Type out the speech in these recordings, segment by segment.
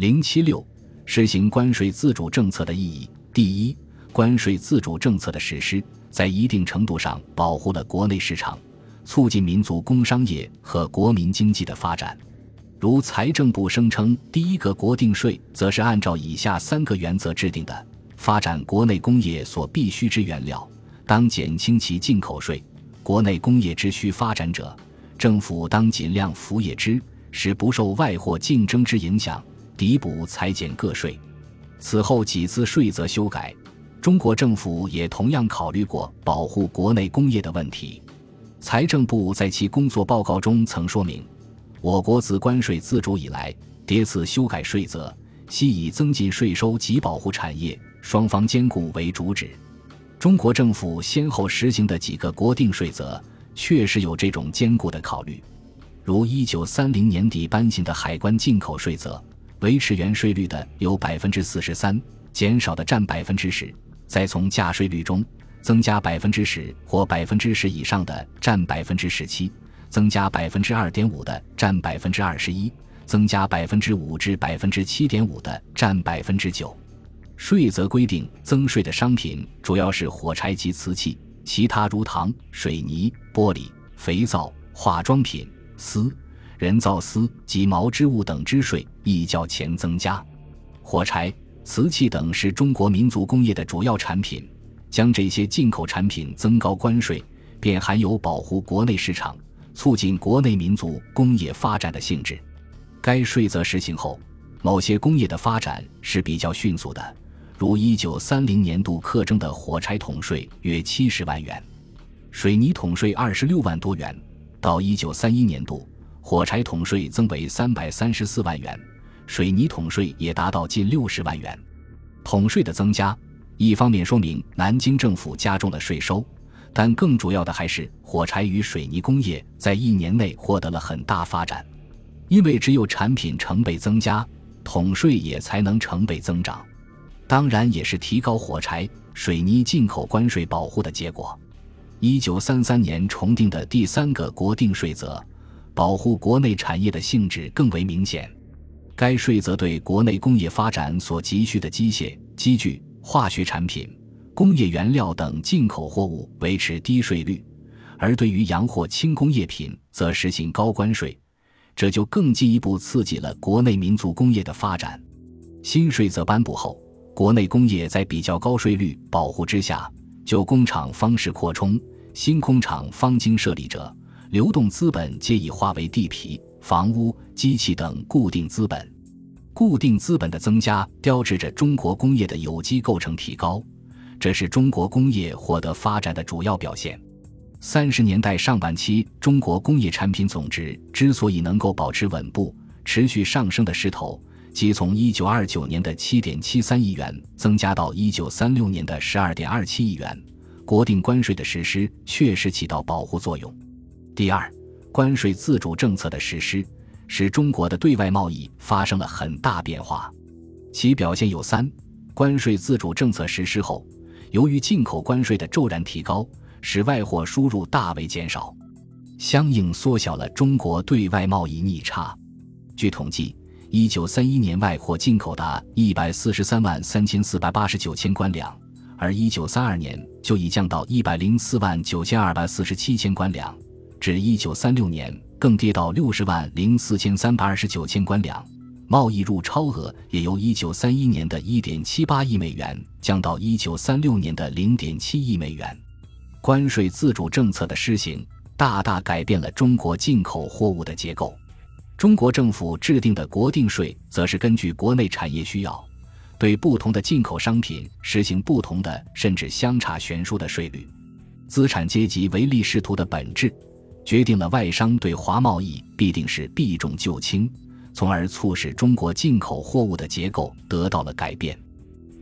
零七六，实行关税自主政策的意义。第一，关税自主政策的实施，在一定程度上保护了国内市场，促进民族工商业和国民经济的发展。如财政部声称，第一个国定税则是按照以下三个原则制定的：发展国内工业所必需之原料，当减轻其进口税；国内工业之需发展者，政府当尽量扶也之，使不受外货竞争之影响。抵补裁减个税，此后几次税则修改，中国政府也同样考虑过保护国内工业的问题。财政部在其工作报告中曾说明，我国自关税自主以来，迭次修改税则，系以增进税收及保护产业双方兼顾为主旨。中国政府先后实行的几个国定税则，确实有这种兼顾的考虑，如一九三零年底颁行的海关进口税则。维持原税率的有百分之四十三，减少的占百分之十；再从价税率中增加百分之十或百分之十以上的占百分之十七，增加百分之二点五的占百分之二十一，增加百分之五至百分之七点五的占百分之九。税则规定，增税的商品主要是火柴及瓷器，其他如糖、水泥、玻璃、肥皂、化妆品、丝。人造丝及毛织物等之税亦较前增加，火柴、瓷器等是中国民族工业的主要产品，将这些进口产品增高关税，便含有保护国内市场、促进国内民族工业发展的性质。该税则实行后，某些工业的发展是比较迅速的，如一九三零年度课征的火柴桶税约七十万元，水泥桶税二十六万多元，到一九三一年度。火柴桶税增为三百三十四万元，水泥桶税也达到近六十万元。桶税的增加，一方面说明南京政府加重了税收，但更主要的还是火柴与水泥工业在一年内获得了很大发展。因为只有产品成倍增加，桶税也才能成倍增长。当然，也是提高火柴、水泥进口关税保护的结果。一九三三年重定的第三个国定税则。保护国内产业的性质更为明显。该税则对国内工业发展所急需的机械、机具、化学产品、工业原料等进口货物维持低税率，而对于洋货轻工业品则实行高关税，这就更进一步刺激了国内民族工业的发展。新税则颁布后，国内工业在比较高税率保护之下，就工厂方式扩充，新工厂方经设立者。流动资本皆已化为地皮、房屋、机器等固定资本。固定资本的增加，标志着中国工业的有机构成提高，这是中国工业获得发展的主要表现。三十年代上半期，中国工业产品总值之所以能够保持稳步、持续上升的势头，即从一九二九年的七点七三亿元增加到一九三六年的十二点二七亿元。国定关税的实施确实起到保护作用。第二，关税自主政策的实施，使中国的对外贸易发生了很大变化。其表现有三：关税自主政策实施后，由于进口关税的骤然提高，使外货输入大为减少，相应缩小了中国对外贸易逆差。据统计，一九三一年外货进口达一百四十三万三千四百八十九千官两，而一九三二年就已降到一百零四万九千二百四十七千官两。至一九三六年，更跌到六十万零四千三百二十九千官两，贸易入超额也由一九三一年的一点七八亿美元降到一九三六年的零点七亿美元。关税自主政策的施行，大大改变了中国进口货物的结构。中国政府制定的国定税，则是根据国内产业需要，对不同的进口商品实行不同的甚至相差悬殊的税率。资产阶级唯利是图的本质。决定了外商对华贸易必定是避重就轻，从而促使中国进口货物的结构得到了改变。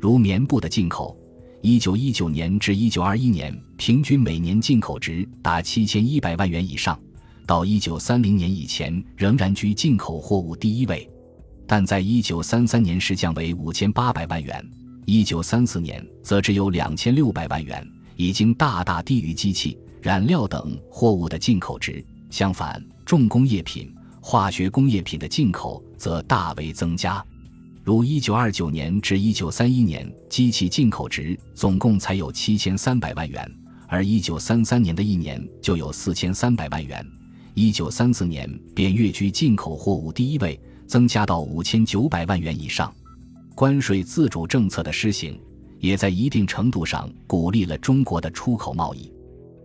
如棉布的进口，一九一九年至一九二一年平均每年进口值达七千一百万元以上，到一九三零年以前仍然居进口货物第一位，但在一九三三年时降为五千八百万元，一九三四年则只有两千六百万元，已经大大低于机器。染料等货物的进口值，相反，重工业品、化学工业品的进口则大为增加。如一九二九年至一九三一年，机器进口值总共才有七千三百万元，而一九三三年的一年就有四千三百万元，一九三四年便跃居进口货物第一位，增加到五千九百万元以上。关税自主政策的施行，也在一定程度上鼓励了中国的出口贸易。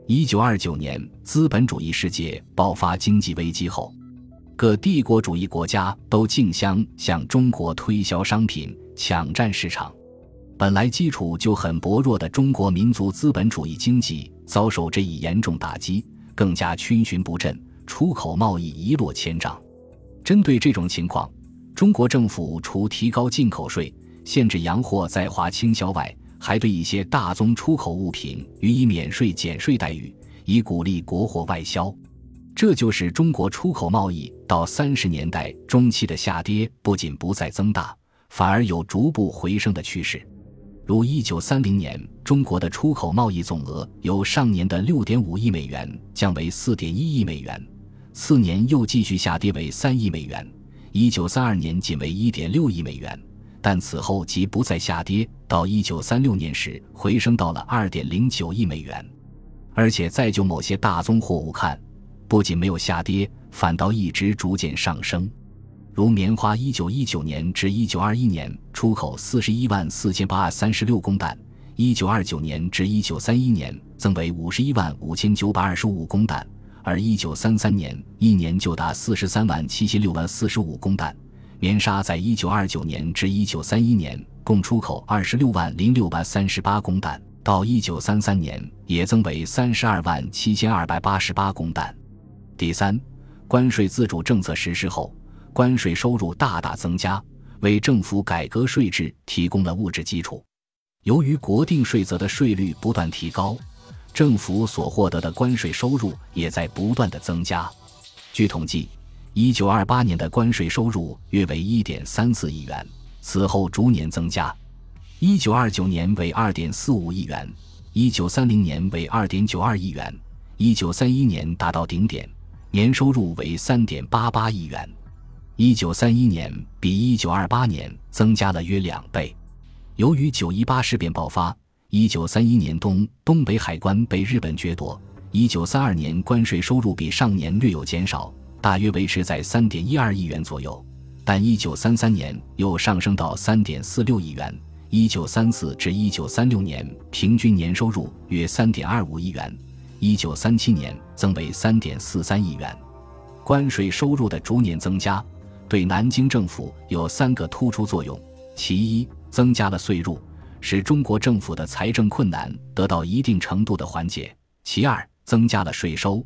一九二九年，资本主义世界爆发经济危机后，各帝国主义国家都竞相向中国推销商品，抢占市场。本来基础就很薄弱的中国民族资本主义经济遭受这一严重打击，更加逡巡不振，出口贸易一落千丈。针对这种情况，中国政府除提高进口税、限制洋货在华倾销外，还对一些大宗出口物品予以免税减税待遇，以鼓励国货外销。这就是中国出口贸易到三十年代中期的下跌，不仅不再增大，反而有逐步回升的趋势。如一九三零年，中国的出口贸易总额由上年的六点五亿美元降为四点一亿美元，次年又继续下跌为三亿美元，一九三二年仅为一点六亿美元。但此后即不再下跌，到一九三六年时回升到了二点零九亿美元，而且再就某些大宗货物看，不仅没有下跌，反倒一直逐渐上升。如棉花，一九一九年至一九二一年出口四十一万四千八百三十六公担，一九二九年至一九三一年增为五十一万五千九百二十五公担，而一九三三年一年就达四十三万七千六百四十五公担。棉纱在一九二九年至一九三一年共出口二十六万零六百三十八公担，到一九三三年也增为三十二万七千二百八十八公担。第三，关税自主政策实施后，关税收入大大增加，为政府改革税制提供了物质基础。由于国定税则的税率不断提高，政府所获得的关税收入也在不断的增加。据统计。一九二八年的关税收入约为一点三四亿元，此后逐年增加。一九二九年为二点四五亿元，一九三零年为二点九二亿元，一九三一年达到顶点，年收入为三点八八亿元。一九三一年比一九二八年增加了约两倍。由于九一八事变爆发，一九三一年冬东北海关被日本掠夺，一九三二年关税收入比上年略有减少。大约维持在三点一二亿元左右，但一九三三年又上升到三点四六亿元。一九三四至一九三六年平均年收入约三点二五亿元，一九三七年增为三点四三亿元。关税收入的逐年增加，对南京政府有三个突出作用：其一，增加了税入，使中国政府的财政困难得到一定程度的缓解；其二，增加了税收。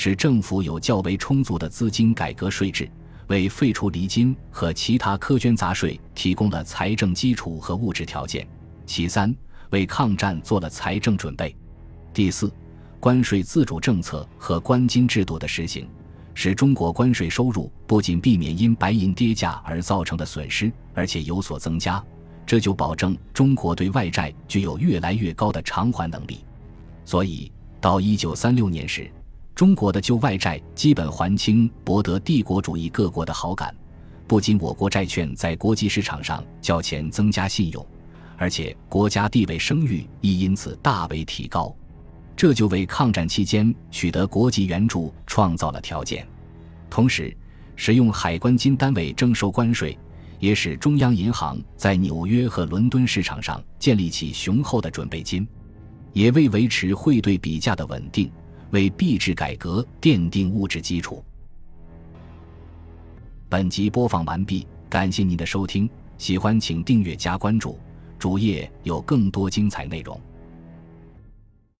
使政府有较为充足的资金改革税制，为废除厘金和其他苛捐杂税提供了财政基础和物质条件。其三，为抗战做了财政准备。第四，关税自主政策和关金制度的实行，使中国关税收入不仅避免因白银跌价而造成的损失，而且有所增加。这就保证中国对外债具有越来越高的偿还能力。所以，到一九三六年时。中国的旧外债基本还清，博得帝国主义各国的好感。不仅我国债券在国际市场上较前增加信用，而且国家地位声誉亦因此大为提高。这就为抗战期间取得国际援助创造了条件。同时，使用海关金单位征收关税，也使中央银行在纽约和伦敦市场上建立起雄厚的准备金，也为维持汇兑比价的稳定。为币制改革奠定物质基础。本集播放完毕，感谢您的收听，喜欢请订阅加关注，主页有更多精彩内容。